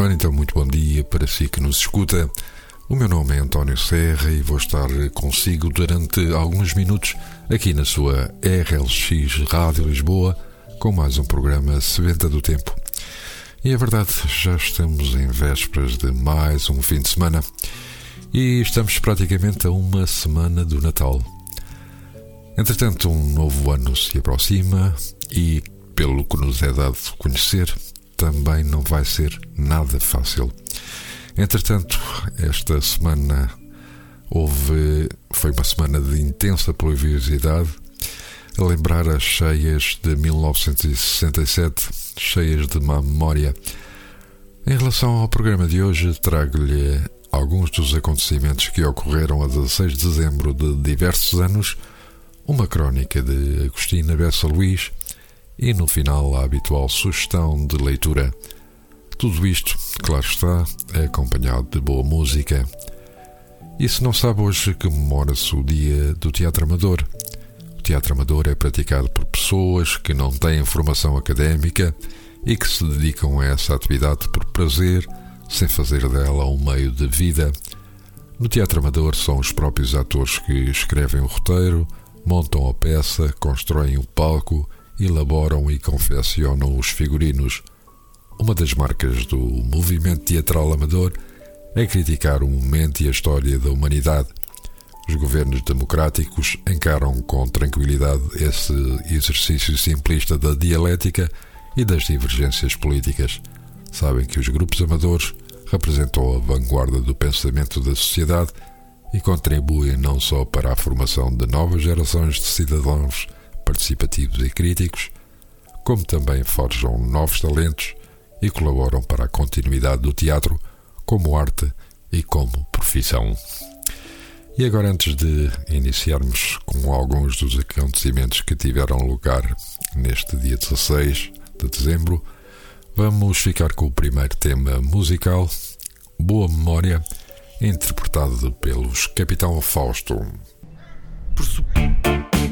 Ora então, muito bom dia para si que nos escuta. O meu nome é António Serra e vou estar consigo durante alguns minutos aqui na sua RLX Rádio Lisboa com mais um programa Seventa do Tempo. E é verdade, já estamos em vésperas de mais um fim de semana e estamos praticamente a uma semana do Natal. Entretanto, um novo ano se aproxima e, pelo que nos é dado conhecer, também não vai ser nada fácil. Entretanto, esta semana houve foi uma semana de intensa pluviosidade a lembrar as cheias de 1967, cheias de má memória. Em relação ao programa de hoje, trago-lhe alguns dos acontecimentos que ocorreram a 16 de dezembro de diversos anos, uma crónica de Agostina Bessa Luís e, no final, a habitual sugestão de leitura. Tudo isto, claro está, é acompanhado de boa música. E se não sabe hoje que comemora-se o Dia do Teatro Amador, teatro amador é praticado por pessoas que não têm formação académica e que se dedicam a essa atividade por prazer, sem fazer dela um meio de vida. No teatro amador são os próprios atores que escrevem o roteiro, montam a peça, constroem o palco, elaboram e confeccionam os figurinos. Uma das marcas do movimento teatral amador é criticar o momento e a história da humanidade os governos democráticos encaram com tranquilidade esse exercício simplista da dialética e das divergências políticas. Sabem que os grupos amadores representam a vanguarda do pensamento da sociedade e contribuem não só para a formação de novas gerações de cidadãos participativos e críticos, como também forjam novos talentos e colaboram para a continuidade do teatro como arte e como profissão. E agora, antes de iniciarmos com alguns dos acontecimentos que tiveram lugar neste dia 16 de dezembro, vamos ficar com o primeiro tema musical, Boa Memória, interpretado pelos Capitão Fausto. Por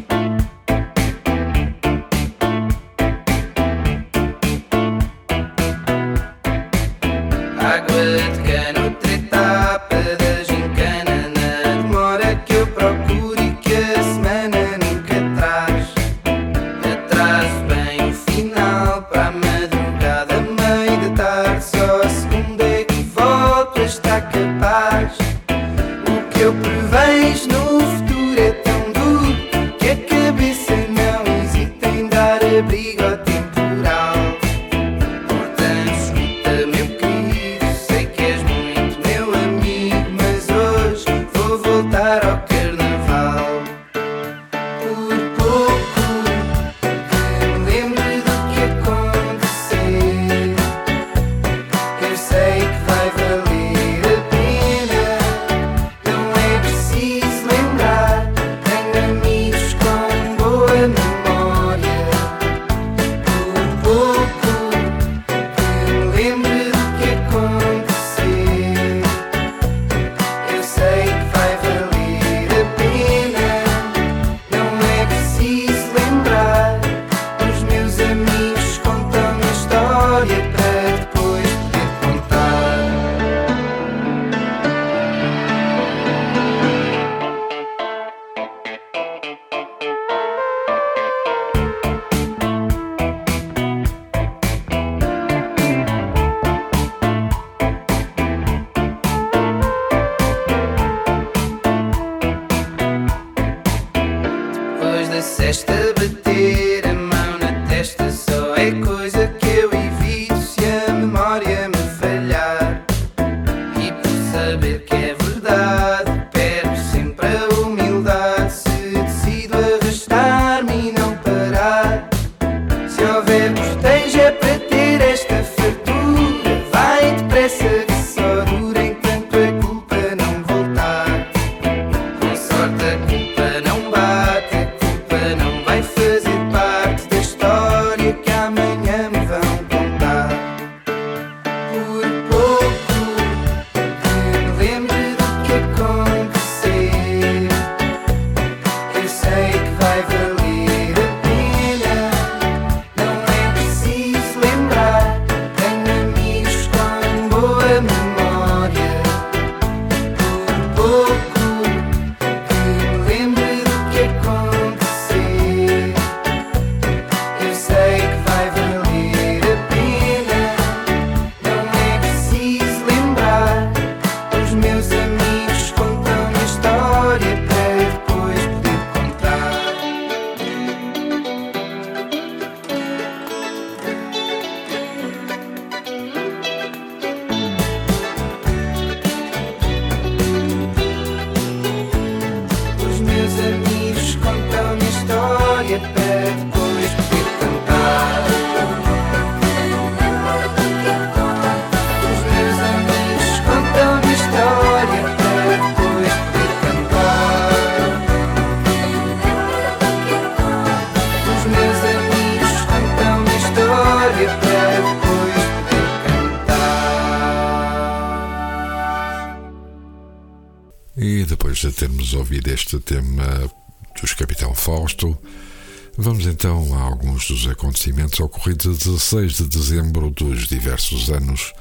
Vamos então a alguns dos acontecimentos ocorridos a 16 de dezembro dos diversos anos.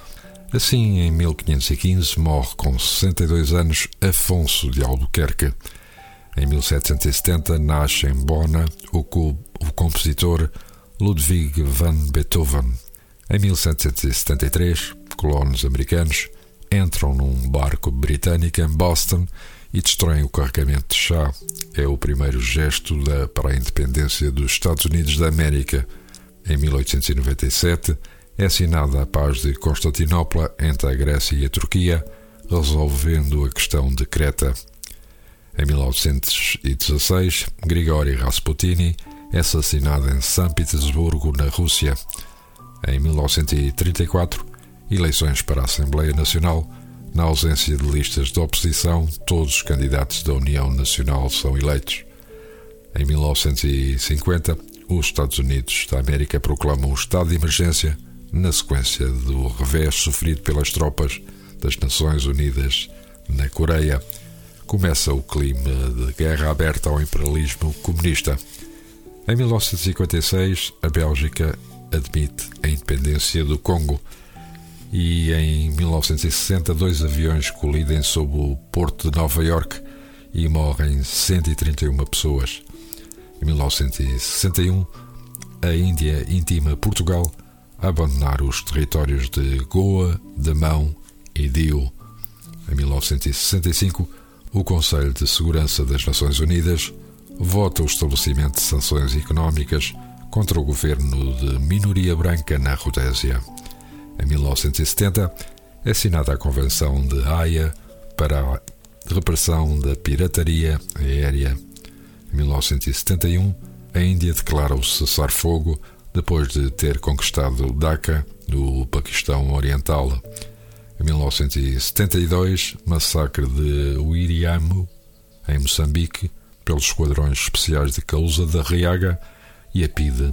Assim, em 1515, morre com 62 anos Afonso de Albuquerque. Em 1770, nasce em Bona o compositor Ludwig van Beethoven. Em 1773, colonos americanos entram num barco britânico em Boston e destroem o carregamento de chá. É o primeiro gesto da, para a independência dos Estados Unidos da América. Em 1897 é assinada a paz de Constantinopla entre a Grécia e a Turquia, resolvendo a questão de Creta. Em 1916, Grigori Rasputini é assassinado em São Petersburgo, na Rússia. Em 1934, eleições para a Assembleia Nacional na ausência de listas de oposição, todos os candidatos da União Nacional são eleitos. Em 1950, os Estados Unidos da América proclamam o estado de emergência na sequência do revés sofrido pelas tropas das Nações Unidas na Coreia. Começa o clima de guerra aberta ao imperialismo comunista. Em 1956, a Bélgica admite a independência do Congo e em 1960 dois aviões colidem sob o porto de Nova York e morrem 131 pessoas. Em 1961, a Índia intima Portugal a abandonar os territórios de Goa, Damão e Dio. Em 1965, o Conselho de Segurança das Nações Unidas vota o estabelecimento de sanções económicas contra o governo de minoria branca na Rodésia. Em 1970, é assinada a Convenção de Haia para a repressão da pirataria aérea. Em 1971, a Índia declara o cessar-fogo depois de ter conquistado Dhaka, no Paquistão Oriental. Em 1972, massacre de Uiriamu, em Moçambique, pelos esquadrões especiais de Causa da Riaga e a PIDE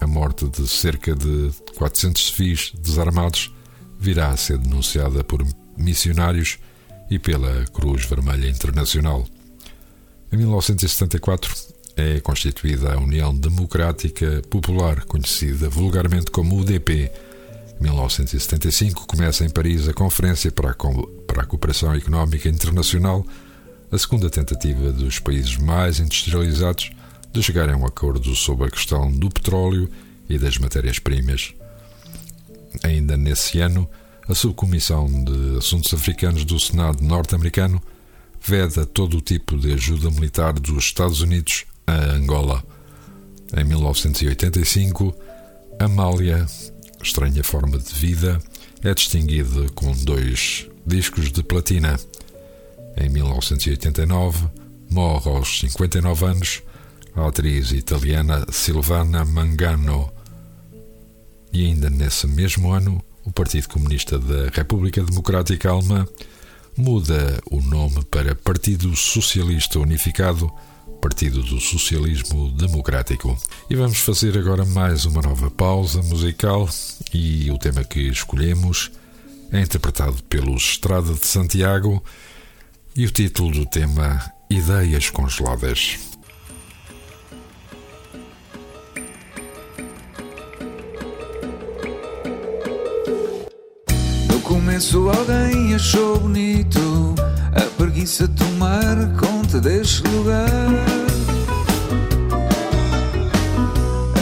a morte de cerca de 400 civis desarmados virá a ser denunciada por missionários e pela Cruz Vermelha Internacional. Em 1974 é constituída a União Democrática Popular, conhecida vulgarmente como UDP. Em 1975 começa em Paris a Conferência para a, para a Cooperação Económica Internacional, a segunda tentativa dos países mais industrializados de chegarem a um acordo sobre a questão do petróleo e das matérias-primas. Ainda nesse ano, a Subcomissão de Assuntos Africanos do Senado norte-americano veda todo o tipo de ajuda militar dos Estados Unidos a Angola. Em 1985, Amália, Estranha Forma de Vida, é distinguida com dois discos de platina. Em 1989, morre aos 59 anos a atriz italiana Silvana Mangano. E ainda nesse mesmo ano, o Partido Comunista da República Democrática Alemã muda o nome para Partido Socialista Unificado, Partido do Socialismo Democrático. E vamos fazer agora mais uma nova pausa musical e o tema que escolhemos é interpretado pelos Estrada de Santiago e o título do tema Ideias Congeladas. Começo alguém achou bonito a preguiça tomar conta deste lugar.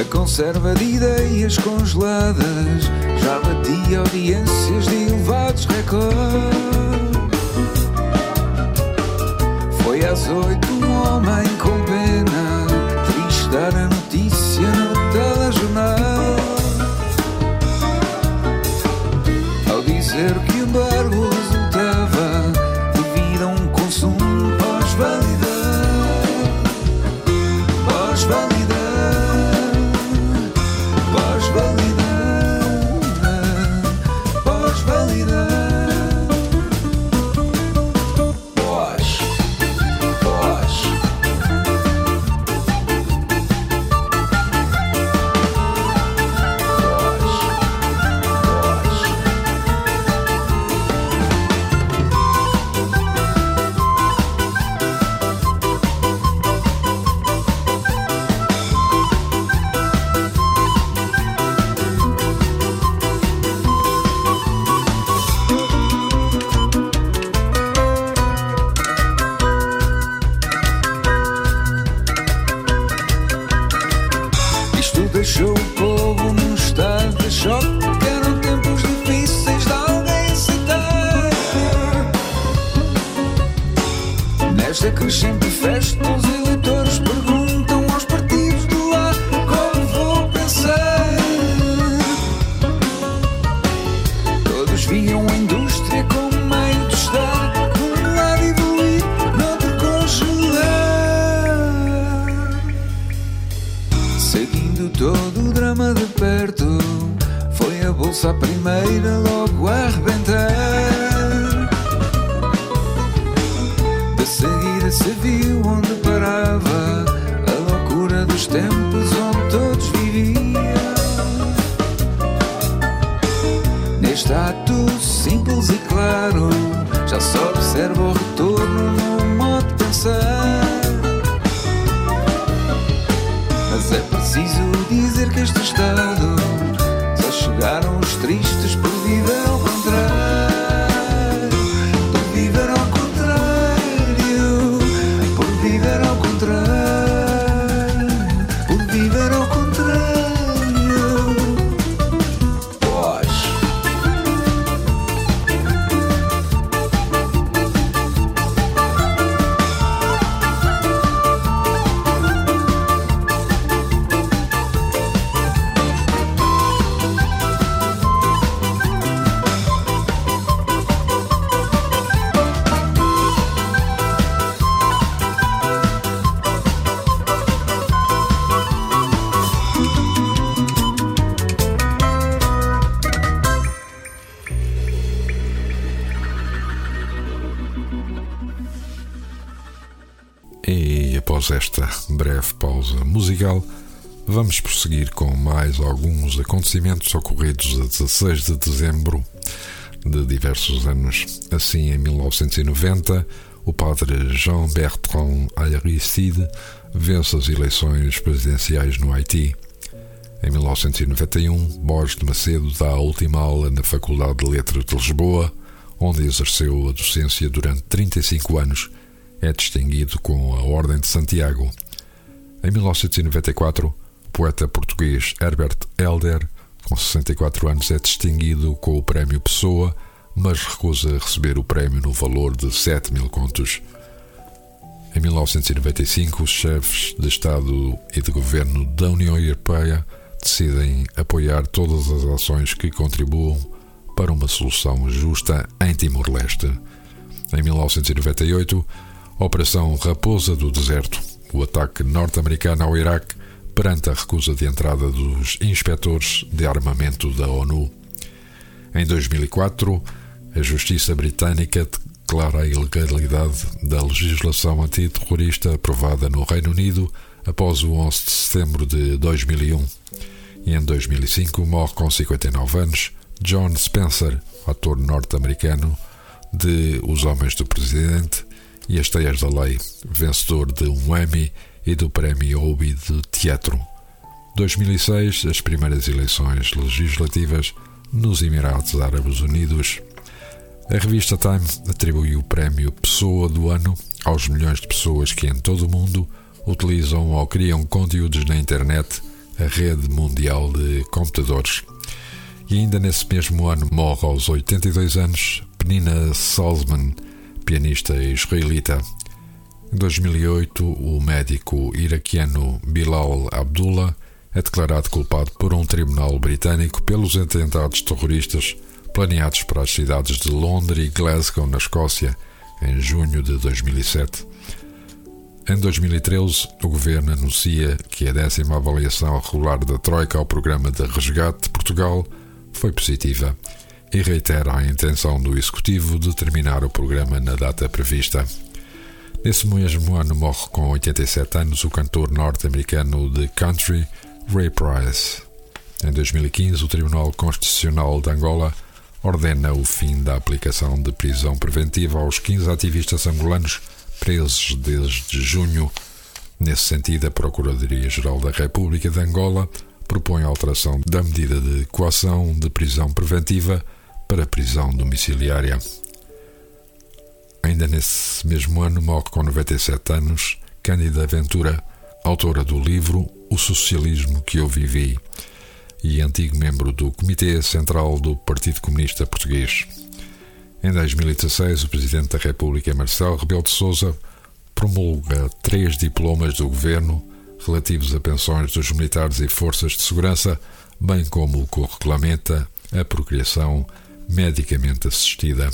A conserva de ideias congeladas já batia audiências de elevados recordes. Foi às oito um homem com pena, triste dar a dizer que embargo prosseguir com mais alguns acontecimentos ocorridos a 16 de dezembro de diversos anos. Assim, em 1990, o padre Jean Bertrand Aristide vence as eleições presidenciais no Haiti. Em 1991, Borges de Macedo dá a última aula na Faculdade de Letras de Lisboa, onde exerceu a docência durante 35 anos. É distinguido com a Ordem de Santiago. Em 1994, o poeta português Herbert Helder, com 64 anos, é distinguido com o Prémio Pessoa, mas recusa receber o prémio no valor de 7 mil contos. Em 1995, os chefes de Estado e de Governo da União Europeia decidem apoiar todas as ações que contribuam para uma solução justa em Timor-Leste. Em 1998, a Operação Raposa do Deserto, o ataque norte-americano ao Iraque perante a recusa de entrada dos inspectores de armamento da ONU. Em 2004, a Justiça Britânica declara a ilegalidade da legislação antiterrorista aprovada no Reino Unido após o 11 de setembro de 2001. E em 2005 morre com 59 anos John Spencer, ator norte-americano de Os Homens do Presidente e As Teias da Lei, vencedor de um Emmy e do Prémio Obie de Teatro. 2006, as primeiras eleições legislativas nos Emirados Árabes Unidos. A revista Time atribuiu o prémio Pessoa do Ano aos milhões de pessoas que em todo o mundo utilizam ou criam conteúdos na internet, a rede mundial de computadores. E ainda nesse mesmo ano morre aos 82 anos Penina Salzman, pianista israelita. Em 2008, o médico iraquiano Bilal Abdullah é declarado culpado por um tribunal britânico pelos atentados terroristas planeados para as cidades de Londres e Glasgow, na Escócia, em junho de 2007. Em 2013, o governo anuncia que a décima avaliação regular da Troika ao programa de resgate de Portugal foi positiva e reitera a intenção do Executivo de terminar o programa na data prevista. Nesse mesmo ano morre com 87 anos o cantor norte-americano de country Ray Price. Em 2015, o Tribunal Constitucional de Angola ordena o fim da aplicação de prisão preventiva aos 15 ativistas angolanos presos desde junho. Nesse sentido, a Procuradoria-Geral da República de Angola propõe a alteração da medida de coação de prisão preventiva para prisão domiciliária. Ainda nesse mesmo ano morre com 97 anos Cândida Ventura, autora do livro O Socialismo que eu vivi e antigo membro do Comitê Central do Partido Comunista Português. Em 2016, o Presidente da República, Marcelo Rebelo de Sousa, promulga três diplomas do Governo relativos a pensões dos militares e forças de segurança, bem como o que regulamenta a procriação medicamente assistida.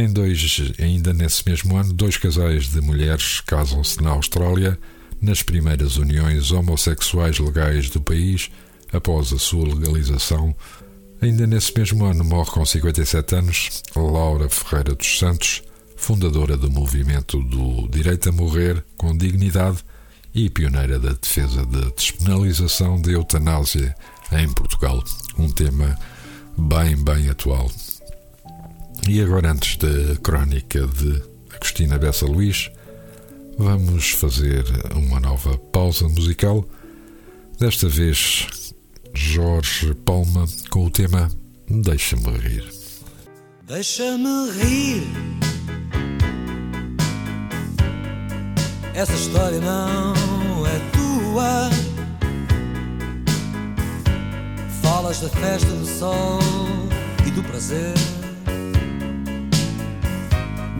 Em dois, ainda nesse mesmo ano, dois casais de mulheres casam-se na Austrália nas primeiras uniões homossexuais legais do país após a sua legalização Ainda nesse mesmo ano morre com 57 anos Laura Ferreira dos Santos, fundadora do movimento do direito a morrer com dignidade e pioneira da defesa da despenalização da eutanásia em Portugal, um tema bem, bem atual. E agora, antes da crónica de Agostina Bessa Luís, vamos fazer uma nova pausa musical. Desta vez Jorge Palma com o tema Deixa-me rir. Deixa-me rir. Essa história não é tua. Falas da festa do sol e do prazer,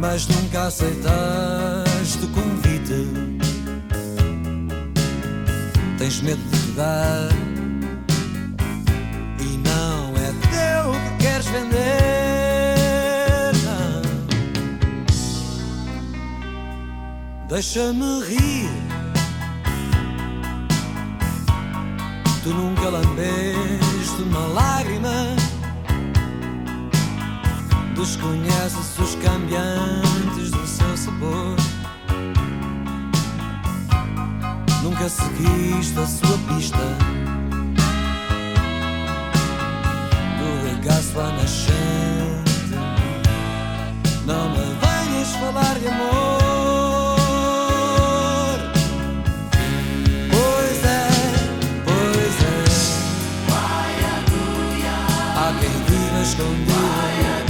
mas nunca aceitaste o convite. Tens medo de te dar queres vender. Não. Deixa-me rir. Tu nunca lambeste uma lágrima. Desconheces os cambiantes do seu sabor. Nunca seguiste a sua pista. regaço à nascente. Não me venhas falar de amor. Pois é, pois é. Escondido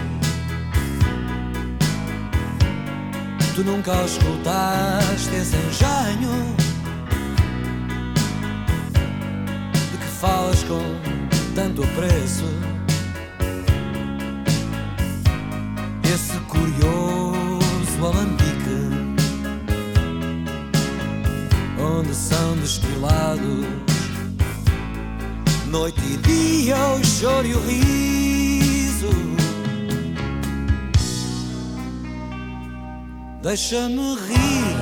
Tu nunca escutaste esse engenho de que falas com tanto apreço. Esse curioso alambique onde são destilados noite e dia o choro e o riso. Deixa-me rir.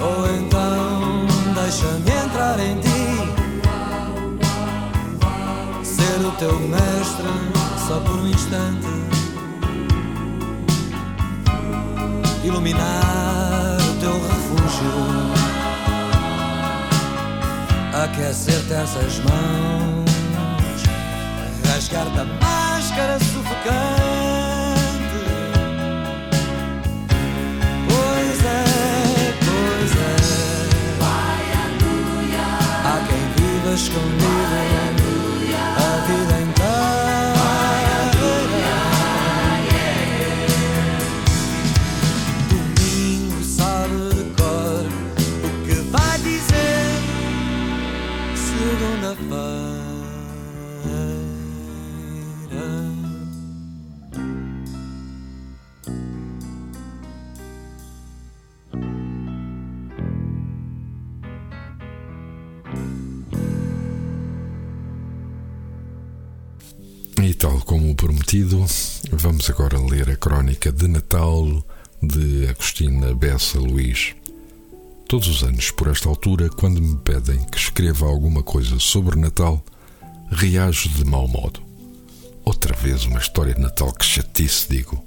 Ou então deixa-me entrar em ti. Ser o teu mestre só por um instante. iluminar o teu refúgio, aquecer-te essas mãos, rasgar-te a máscara sufocante. just gonna. Vamos agora ler a crónica de Natal de Agostina Bessa Luís. Todos os anos, por esta altura, quando me pedem que escreva alguma coisa sobre Natal, reajo de mau modo. Outra vez uma história de Natal que chatice, digo.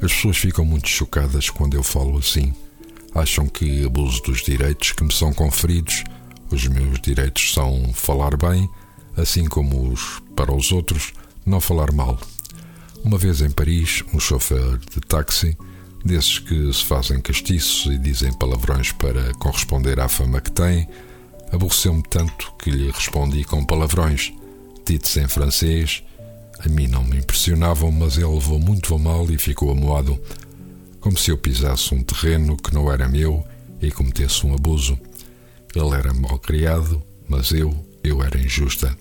As pessoas ficam muito chocadas quando eu falo assim. Acham que abuso dos direitos que me são conferidos. Os meus direitos são falar bem, assim como os para os outros não falar mal. Uma vez em Paris, um chofer de táxi, desses que se fazem castiços e dizem palavrões para corresponder à fama que têm, aborreceu-me tanto que lhe respondi com palavrões, ditos em francês. A mim não me impressionavam, mas ele levou muito a mal e ficou amoado, como se eu pisasse um terreno que não era meu e cometesse um abuso. Ele era mal criado, mas eu, eu era injusta.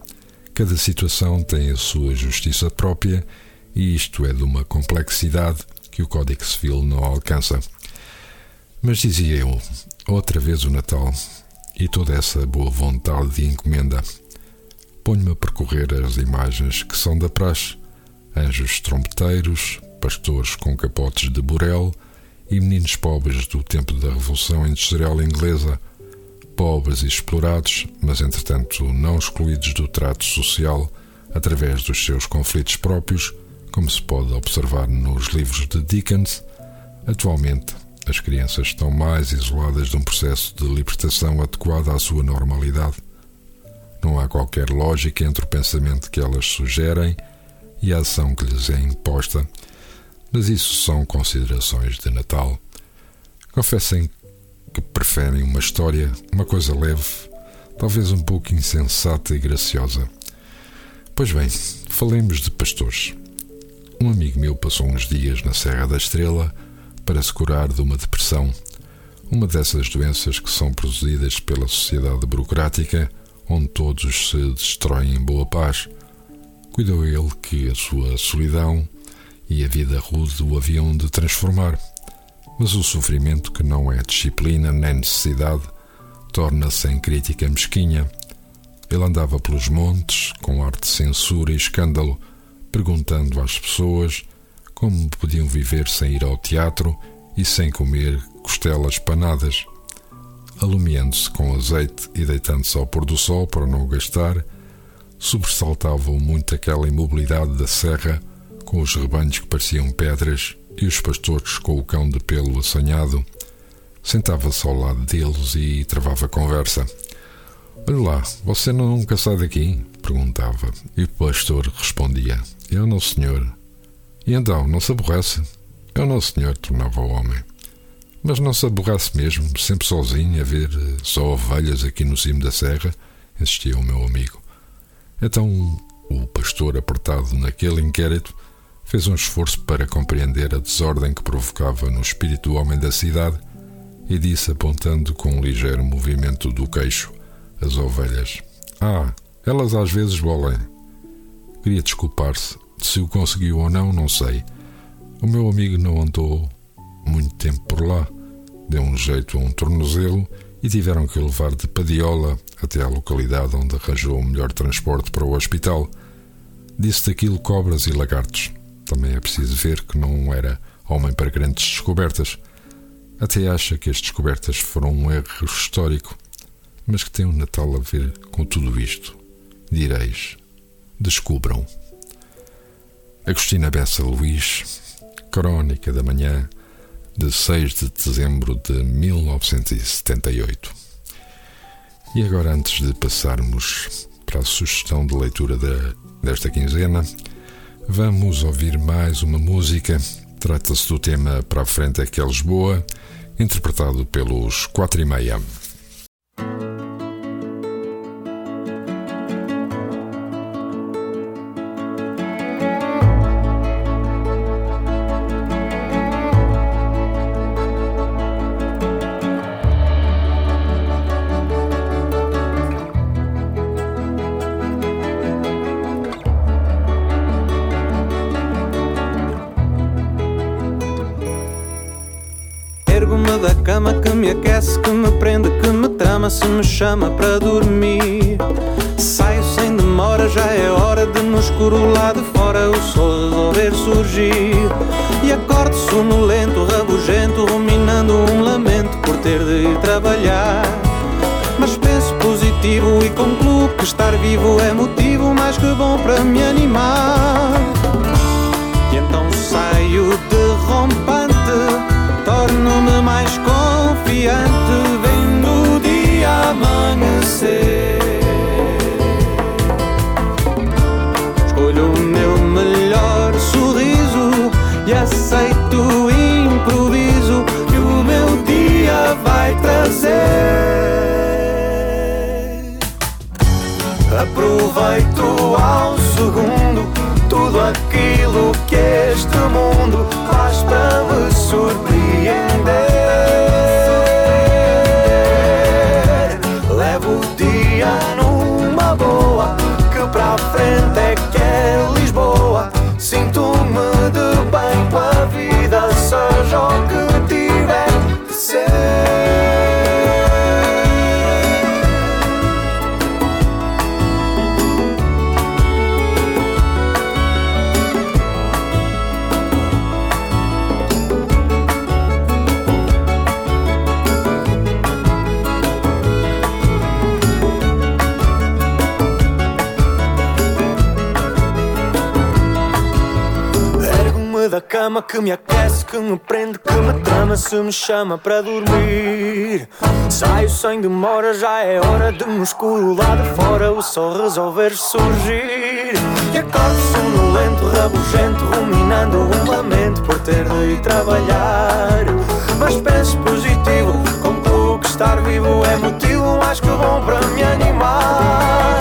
Cada situação tem a sua justiça própria e isto é de uma complexidade que o Código Civil não alcança. Mas dizia eu, outra vez o Natal e toda essa boa vontade de encomenda. Ponho-me a percorrer as imagens que são da praxe: anjos trompeteiros, pastores com capotes de burel e meninos pobres do tempo da Revolução Industrial Inglesa, pobres e explorados, mas entretanto não excluídos do trato social através dos seus conflitos próprios como se pode observar nos livros de Dickens, atualmente as crianças estão mais isoladas de um processo de libertação adequado à sua normalidade. Não há qualquer lógica entre o pensamento que elas sugerem e a ação que lhes é imposta, mas isso são considerações de Natal. Confessem que preferem uma história, uma coisa leve, talvez um pouco insensata e graciosa. Pois bem, falemos de pastores. Um amigo meu passou uns dias na Serra da Estrela para se curar de uma depressão, uma dessas doenças que são produzidas pela sociedade burocrática, onde todos se destroem em boa paz. Cuidou ele que a sua solidão e a vida rude o haviam de transformar. Mas o sofrimento, que não é disciplina nem necessidade, torna-se em crítica mesquinha. Ele andava pelos montes, com ar de censura e escândalo, perguntando às pessoas como podiam viver sem ir ao teatro e sem comer costelas panadas. Alumiando-se com azeite e deitando-se ao pôr do sol para não gastar, sobressaltavam muito aquela imobilidade da serra, com os rebanhos que pareciam pedras e os pastores com o cão de pelo assanhado. Sentava-se ao lado deles e travava conversa. Olha lá, você nunca sai daqui? perguntava, e o pastor respondia: Eu não, senhor. E então, não se aborrece? Eu não, senhor, tornava o homem. Mas não se aborrece mesmo, sempre sozinho, a ver eh, só ovelhas aqui no cimo da serra? insistia o meu amigo. Então, o pastor, apertado naquele inquérito, fez um esforço para compreender a desordem que provocava no espírito do homem da cidade e disse, apontando com um ligeiro movimento do queixo as ovelhas: Ah, elas às vezes bolem. Queria desculpar-se. Se o conseguiu ou não, não sei. O meu amigo não andou muito tempo por lá. Deu um jeito a um tornozelo e tiveram que o levar de Padiola até à localidade onde arranjou o melhor transporte para o hospital. Disse daquilo cobras e lagartos. Também é preciso ver que não era homem para grandes descobertas. Até acha que as descobertas foram um erro histórico, mas que tem o um Natal a ver com tudo isto direis: descubram. Agostina Bessa Luís, Crónica da Manhã, de 6 de dezembro de 1978. E agora, antes de passarmos para a sugestão de leitura de, desta quinzena, vamos ouvir mais uma música. Trata-se do tema Para a Frente é que é Lisboa, interpretado pelos Quatro e Meia. Me chama para dormir. Saio sem demora, já é hora de no escuro lá de fora o sol resolver surgir. E acordo sonolento, rabugento, ruminando um lamento por ter de ir trabalhar. Mas penso positivo e concluo que estar vivo é motivo mais que bom para me animar. você. Cama, que me aquece, que me prende, que me trama, se me chama para dormir. Saio sem demora, já é hora de me lá de fora, o sol resolver surgir. E acordo sonolento, rabugento, ruminando um lamento por ter de ir trabalhar. Mas penso positivo, concluo que estar vivo é motivo mais que bom para me animar.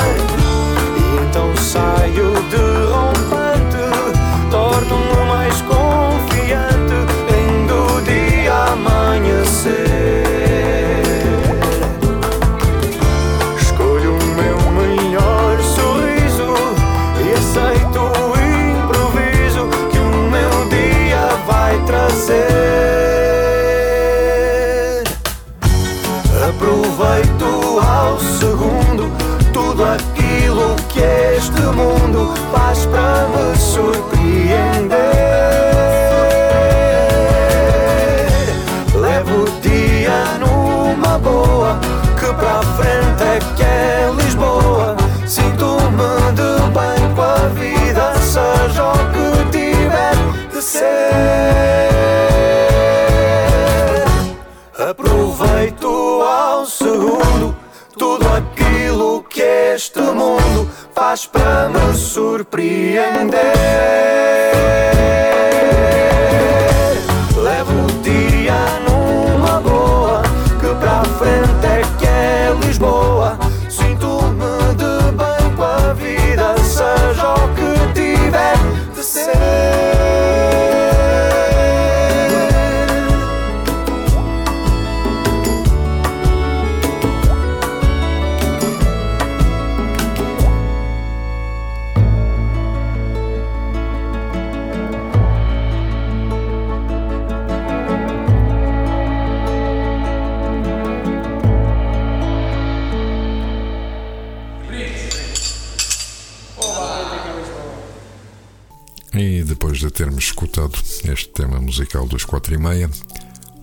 Termos escutado este tema musical dos quatro e meia,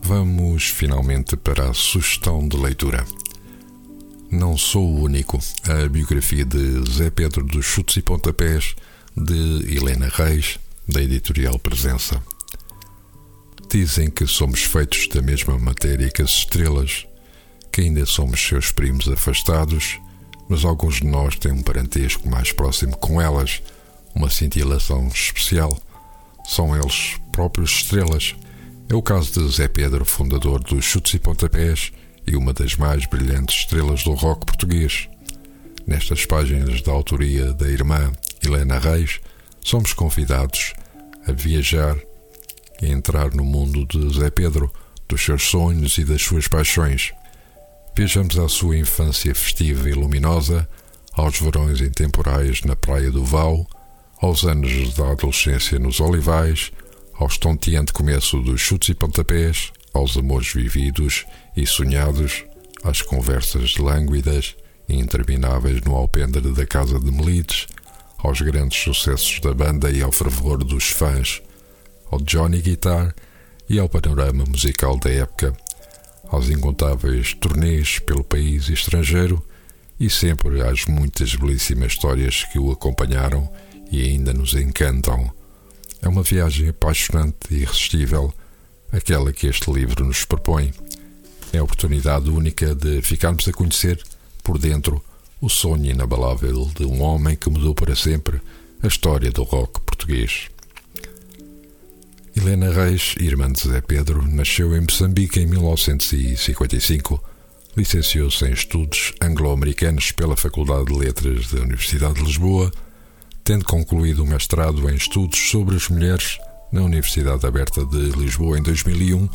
vamos finalmente para a sugestão de leitura. Não sou o único. A biografia de Zé Pedro dos Chutes e Pontapés, de Helena Reis, da editorial Presença. Dizem que somos feitos da mesma matéria que as estrelas, que ainda somos seus primos afastados, mas alguns de nós têm um parentesco mais próximo com elas, uma cintilação especial. São eles próprios estrelas. É o caso de Zé Pedro, fundador dos Chutes e Pontapés e uma das mais brilhantes estrelas do rock português. Nestas páginas da autoria da irmã Helena Reis, somos convidados a viajar e entrar no mundo de Zé Pedro, dos seus sonhos e das suas paixões. Viajamos à sua infância festiva e luminosa, aos verões intemporais na Praia do Val, aos anos da adolescência nos Olivais, ao estonteante começo dos chutes e pontapés, aos amores vividos e sonhados, às conversas lânguidas e intermináveis no alpendre da Casa de Melides, aos grandes sucessos da banda e ao fervor dos fãs, ao Johnny Guitar e ao panorama musical da época, aos incontáveis turnês pelo país e estrangeiro e sempre às muitas belíssimas histórias que o acompanharam e ainda nos encantam. É uma viagem apaixonante e irresistível, aquela que este livro nos propõe. É a oportunidade única de ficarmos a conhecer, por dentro, o sonho inabalável de um homem que mudou para sempre a história do rock português. Helena Reis, irmã de Zé Pedro, nasceu em Moçambique em 1955. Licenciou-se em Estudos Anglo-Americanos pela Faculdade de Letras da Universidade de Lisboa, tendo concluído o mestrado em Estudos sobre as Mulheres na Universidade Aberta de Lisboa em 2001,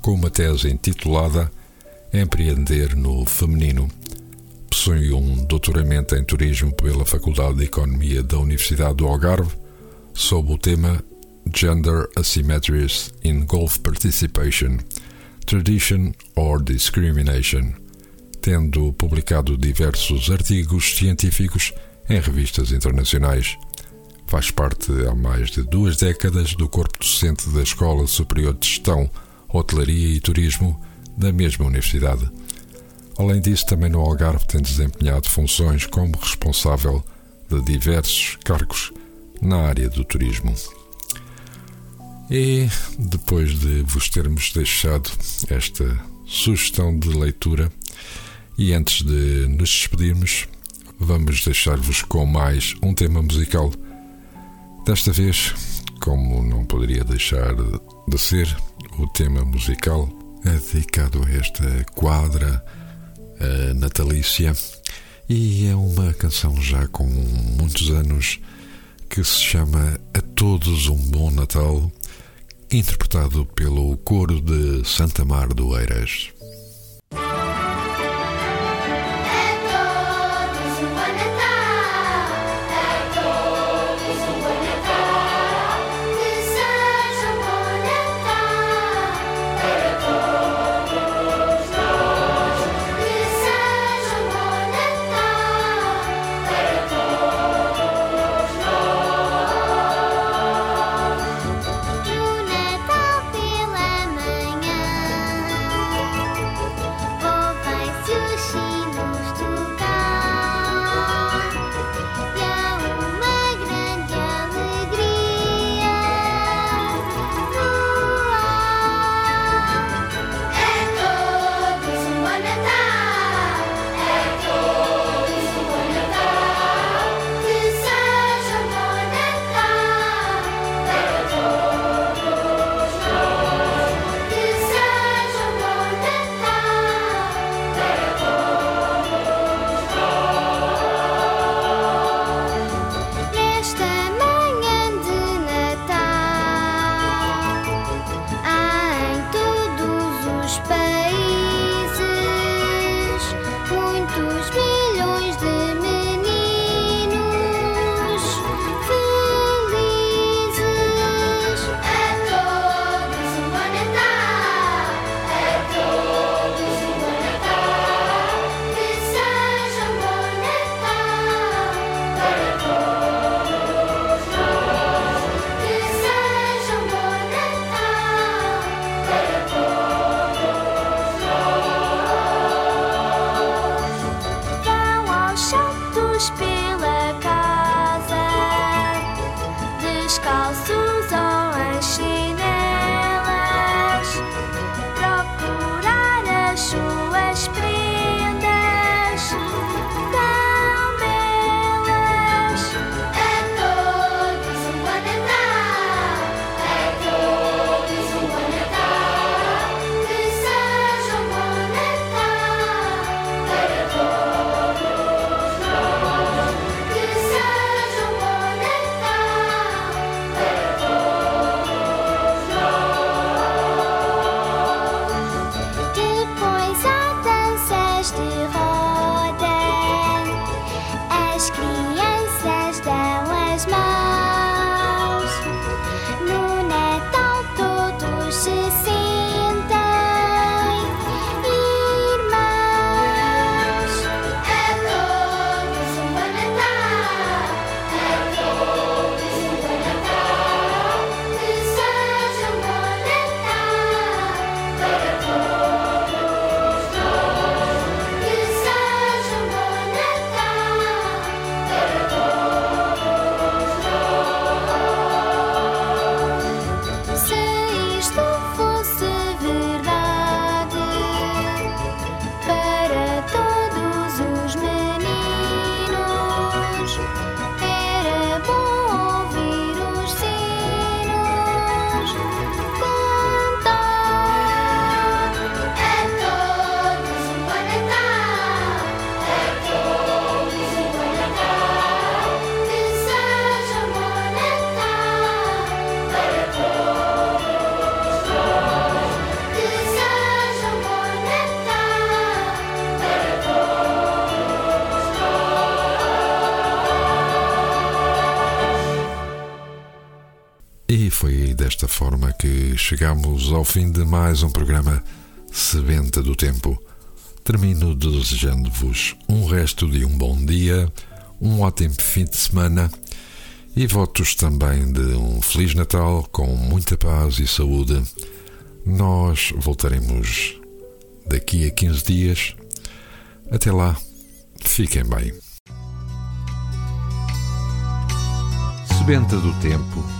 com uma tese intitulada Empreender no Feminino. Possui um doutoramento em Turismo pela Faculdade de Economia da Universidade do Algarve, sob o tema Gender Asymmetries in Golf Participation, Tradition or Discrimination, tendo publicado diversos artigos científicos em revistas internacionais. Faz parte há mais de duas décadas do corpo docente da Escola Superior de Gestão, Hotelaria e Turismo da mesma universidade. Além disso, também no Algarve tem desempenhado funções como responsável de diversos cargos na área do turismo. E depois de vos termos deixado esta sugestão de leitura, e antes de nos despedirmos, vamos deixar-vos com mais um tema musical. Desta vez, como não poderia deixar de ser, o tema musical é dedicado a esta quadra a natalícia e é uma canção já com muitos anos que se chama A Todos um Bom Natal interpretado pelo coro de Santa Mar do Eiras. Chegamos ao fim de mais um programa Sebenta do Tempo. Termino desejando-vos um resto de um bom dia, um ótimo fim de semana e votos também de um Feliz Natal com muita paz e saúde. Nós voltaremos daqui a 15 dias. Até lá, fiquem bem. Sebenta do Tempo